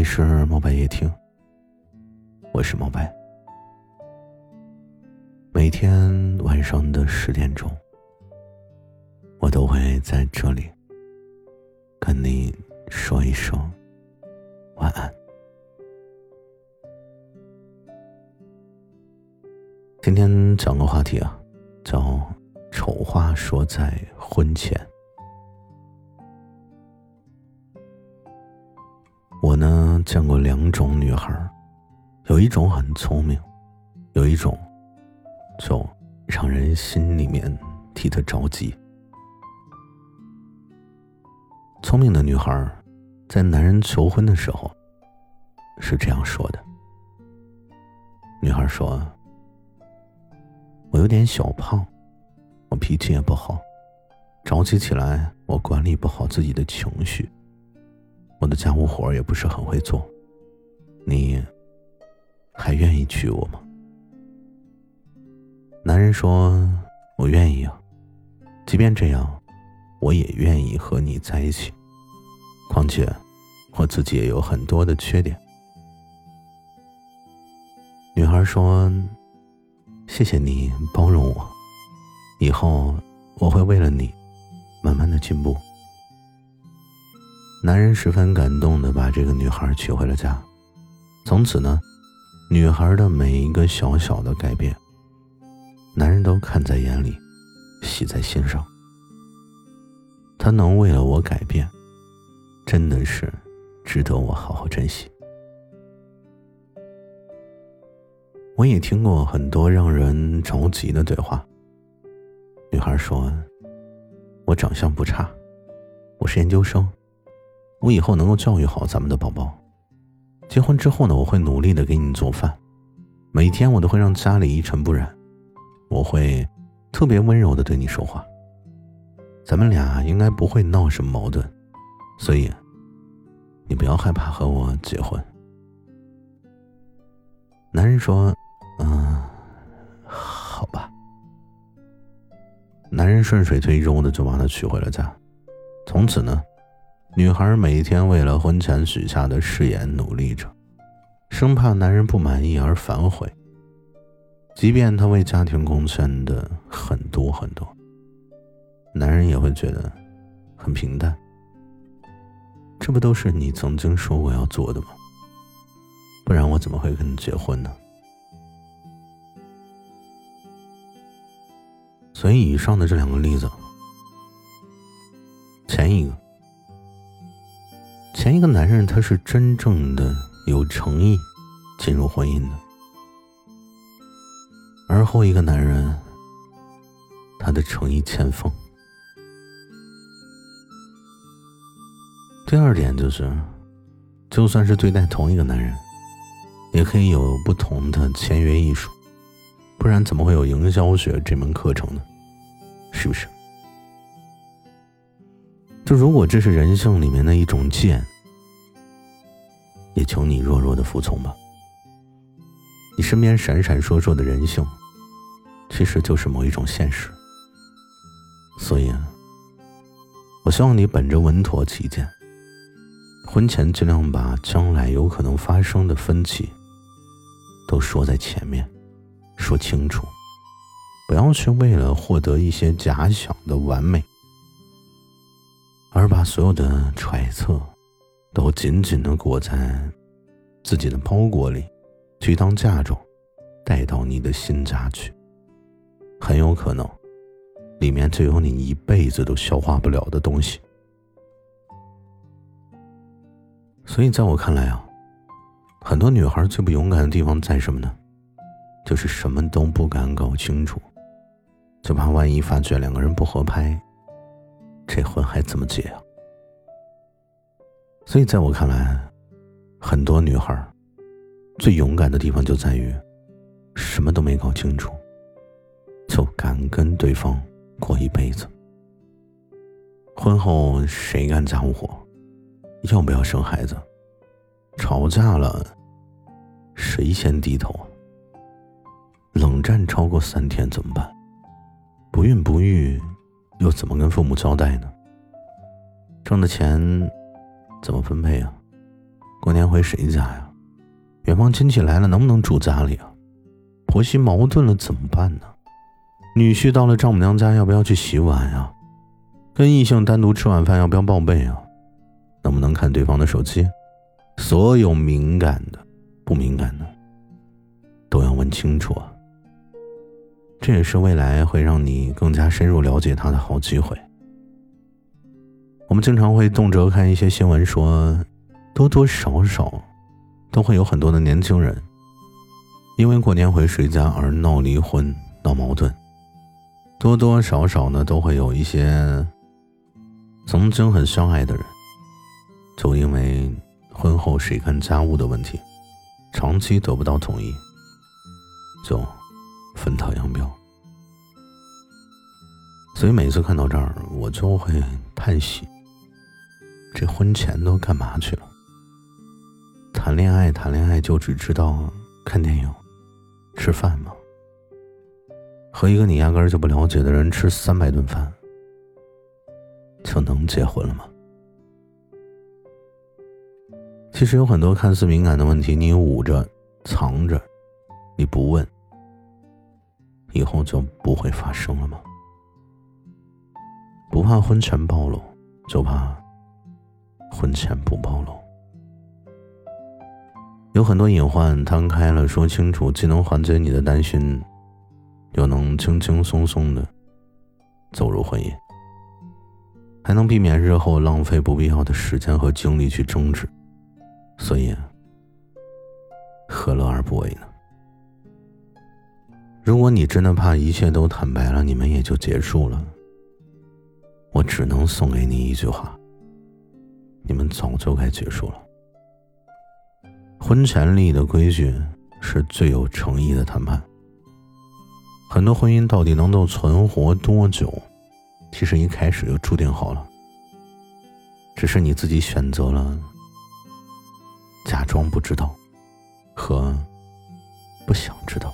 里是猫白夜听，我是猫白。每天晚上的十点钟，我都会在这里跟你说一声晚安。今天讲个话题啊，叫“丑话说在婚前”。见过两种女孩，有一种很聪明，有一种就让人心里面替她着急。聪明的女孩，在男人求婚的时候是这样说的：“女孩说，我有点小胖，我脾气也不好，着急起来我管理不好自己的情绪。”我的家务活也不是很会做，你还愿意娶我吗？男人说：“我愿意啊，即便这样，我也愿意和你在一起。况且，我自己也有很多的缺点。”女孩说：“谢谢你包容我，以后我会为了你，慢慢的进步。”男人十分感动的把这个女孩娶回了家，从此呢，女孩的每一个小小的改变，男人都看在眼里，喜在心上。她能为了我改变，真的是值得我好好珍惜。我也听过很多让人着急的对话。女孩说：“我长相不差，我是研究生。”我以后能够教育好咱们的宝宝。结婚之后呢，我会努力的给你做饭，每天我都会让家里一尘不染。我会特别温柔的对你说话。咱们俩应该不会闹什么矛盾，所以你不要害怕和我结婚。男人说：“嗯，好吧。”男人顺水推舟的就把她娶回了家，从此呢。女孩每天为了婚前许下的誓言努力着，生怕男人不满意而反悔。即便她为家庭贡献的很多很多，男人也会觉得很平淡。这不都是你曾经说过要做的吗？不然我怎么会跟你结婚呢？所以，以上的这两个例子，前一个。一个男人他是真正的有诚意进入婚姻的，而后一个男人他的诚意欠奉。第二点就是，就算是对待同一个男人，也可以有不同的签约艺术，不然怎么会有营销学这门课程呢？是不是？就如果这是人性里面的一种贱，也求你弱弱的服从吧。你身边闪闪烁烁的人性，其实就是某一种现实。所以，我希望你本着稳妥起见，婚前尽量把将来有可能发生的分歧都说在前面，说清楚，不要去为了获得一些假想的完美。而把所有的揣测，都紧紧的裹在自己的包裹里，去当嫁妆，带到你的新家去。很有可能，里面就有你一辈子都消化不了的东西。所以，在我看来啊，很多女孩最不勇敢的地方在什么呢？就是什么都不敢搞清楚，就怕万一发觉两个人不合拍。这婚还怎么结啊？所以，在我看来，很多女孩最勇敢的地方就在于什么都没搞清楚，就敢跟对方过一辈子。婚后谁干家务活？要不要生孩子？吵架了，谁先低头？冷战超过三天怎么办？不孕不育？又怎么跟父母交代呢？挣的钱怎么分配啊？过年回谁家呀？远方亲戚来了，能不能住家里啊？婆媳矛盾了怎么办呢？女婿到了丈母娘家，要不要去洗碗呀？跟异性单独吃晚饭，要不要报备啊？能不能看对方的手机？所有敏感的、不敏感的，都要问清楚啊！这也是未来会让你更加深入了解他的好机会。我们经常会动辄看一些新闻，说多多少少都会有很多的年轻人，因为过年回谁家而闹离婚、闹矛盾。多多少少呢，都会有一些曾经很相爱的人，就因为。婚后谁干家务的问题，长期得不到同意，就分道扬镳。所以每次看到这儿，我就会叹息：这婚前都干嘛去了？谈恋爱，谈恋爱就只知道看电影、吃饭吗？和一个你压根儿就不了解的人吃三百顿饭，就能结婚了吗？其实有很多看似敏感的问题，你捂着、藏着，你不问，以后就不会发生了吗？不怕婚前暴露，就怕婚前不暴露。有很多隐患摊开了说清楚，既能缓解你的担心，又能轻轻松松的走入婚姻，还能避免日后浪费不必要的时间和精力去争执。所以，何乐而不为呢？如果你真的怕一切都坦白了，你们也就结束了。我只能送给你一句话：你们早就该结束了。婚前立的规矩是最有诚意的谈判。很多婚姻到底能够存活多久，其实一开始就注定好了，只是你自己选择了。假装不知道，和不想知道，